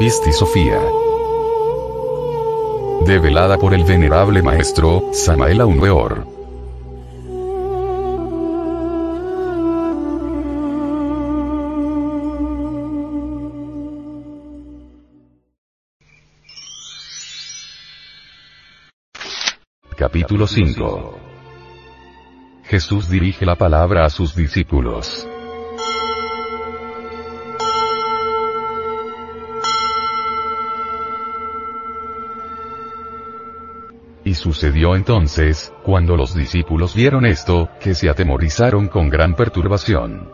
Pisti Sofía. Develada por el venerable maestro, Samael Weor. Capítulo 5 Jesús dirige la palabra a sus discípulos. Y sucedió entonces, cuando los discípulos vieron esto, que se atemorizaron con gran perturbación.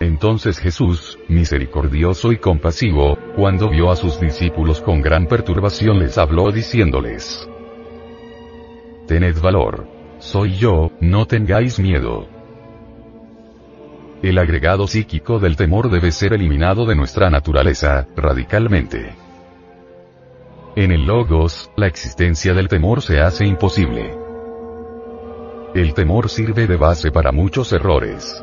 Entonces Jesús, misericordioso y compasivo, cuando vio a sus discípulos con gran perturbación les habló diciéndoles, Tened valor. Soy yo, no tengáis miedo. El agregado psíquico del temor debe ser eliminado de nuestra naturaleza, radicalmente. En el logos, la existencia del temor se hace imposible. El temor sirve de base para muchos errores.